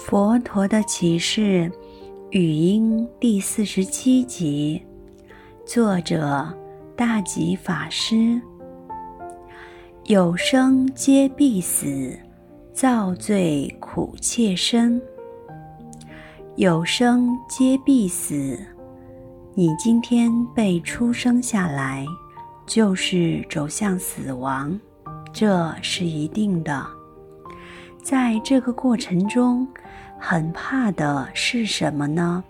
佛陀的启示语音第四十七集，作者大吉法师。有生皆必死，造罪苦切身。有生皆必死，你今天被出生下来，就是走向死亡，这是一定的。在这个过程中，很怕的是什么呢？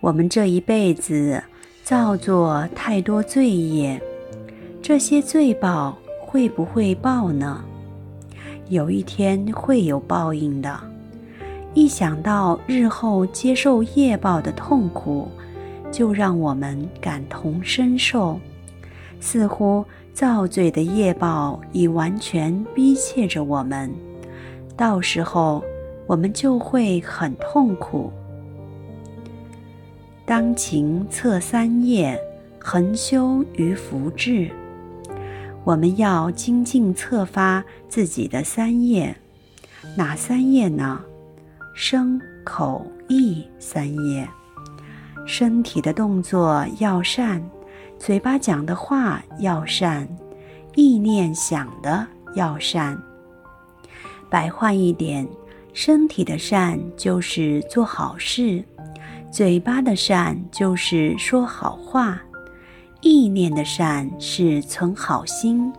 我们这一辈子造作太多罪业，这些罪报会不会报呢？有一天会有报应的。一想到日后接受业报的痛苦，就让我们感同身受，似乎造罪的业报已完全逼切着我们。到时候，我们就会很痛苦。当勤测三业，恒修于福智。我们要精进测发自己的三业，哪三业呢？身、口、意三业。身体的动作要善，嘴巴讲的话要善，意念想的要善。白话一点，身体的善就是做好事，嘴巴的善就是说好话，意念的善是存好心。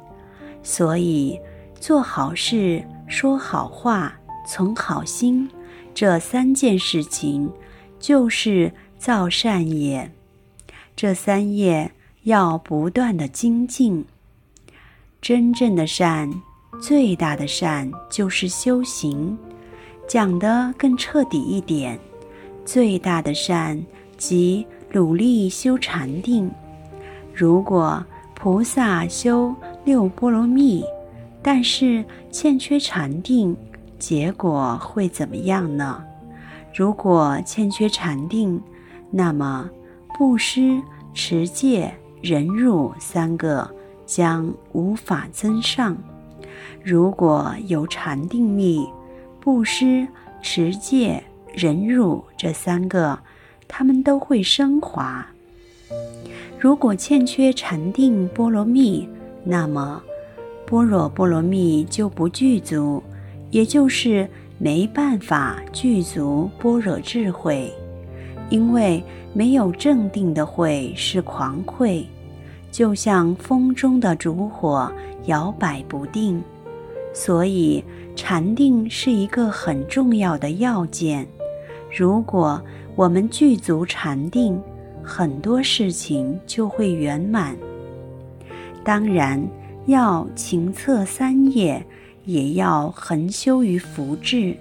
所以，做好事、说好话、存好心，这三件事情就是造善业。这三业要不断的精进，真正的善。最大的善就是修行，讲得更彻底一点，最大的善即努力修禅定。如果菩萨修六波罗蜜，但是欠缺禅定，结果会怎么样呢？如果欠缺禅定，那么布施、持戒、忍辱三个将无法增上。如果有禅定力，布施、持戒、忍辱这三个，他们都会升华。如果欠缺禅定波罗蜜，那么般若波罗蜜就不具足，也就是没办法具足般若智慧，因为没有正定的慧是狂慧，就像风中的烛火，摇摆不定。所以，禅定是一个很重要的要件。如果我们具足禅定，很多事情就会圆满。当然，要勤测三业，也要恒修于福智。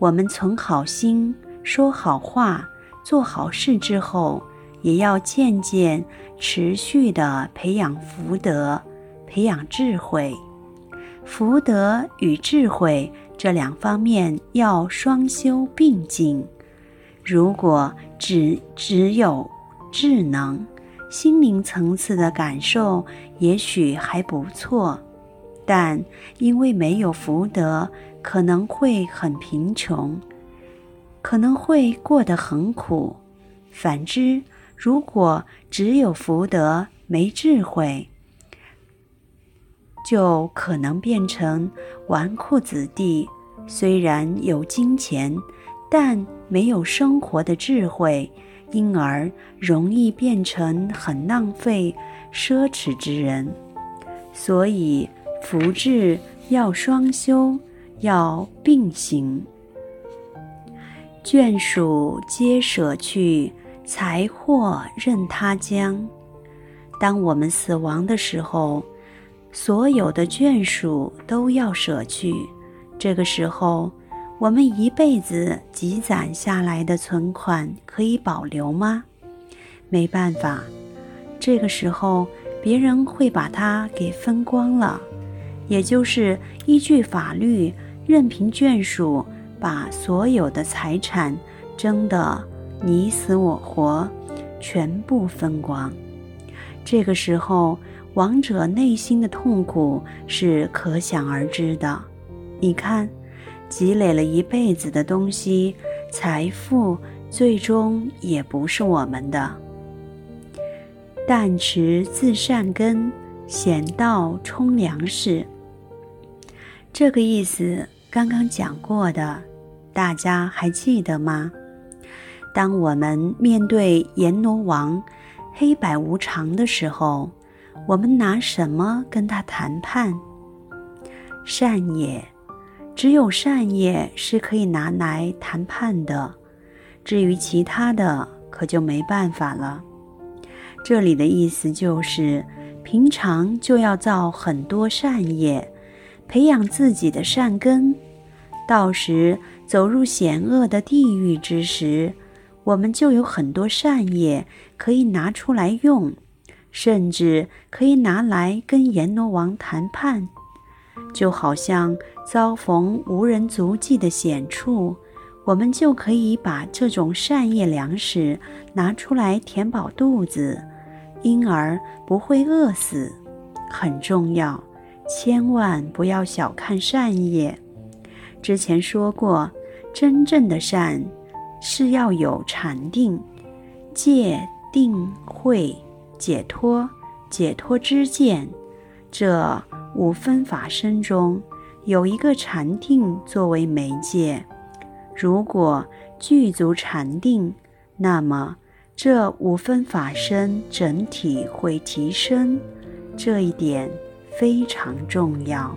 我们存好心，说好话，做好事之后，也要渐渐持续地培养福德，培养智慧。福德与智慧这两方面要双修并进。如果只只有智能，心灵层次的感受也许还不错，但因为没有福德，可能会很贫穷，可能会过得很苦。反之，如果只有福德没智慧，就可能变成纨绔子弟，虽然有金钱，但没有生活的智慧，因而容易变成很浪费、奢侈之人。所以福智要双修，要并行。眷属皆舍去，财货任他将。当我们死亡的时候，所有的眷属都要舍去，这个时候，我们一辈子积攒下来的存款可以保留吗？没办法，这个时候别人会把它给分光了，也就是依据法律，任凭眷属把所有的财产争得你死我活，全部分光。这个时候。亡者内心的痛苦是可想而知的。你看，积累了一辈子的东西，财富最终也不是我们的。但持自善根，险道充粮食。这个意思刚刚讲过的，大家还记得吗？当我们面对阎罗王黑白无常的时候，我们拿什么跟他谈判？善业，只有善业是可以拿来谈判的，至于其他的，可就没办法了。这里的意思就是，平常就要造很多善业，培养自己的善根，到时走入险恶的地狱之时，我们就有很多善业可以拿出来用，甚至可以拿来跟阎罗王谈判。就好像遭逢无人足迹的险处，我们就可以把这种善业粮食拿出来填饱肚子。因而不会饿死，很重要，千万不要小看善业。之前说过，真正的善是要有禅定、戒定慧、解脱、解脱之见。这五分法身中有一个禅定作为媒介，如果具足禅定，那么。这五分法身整体会提升，这一点非常重要。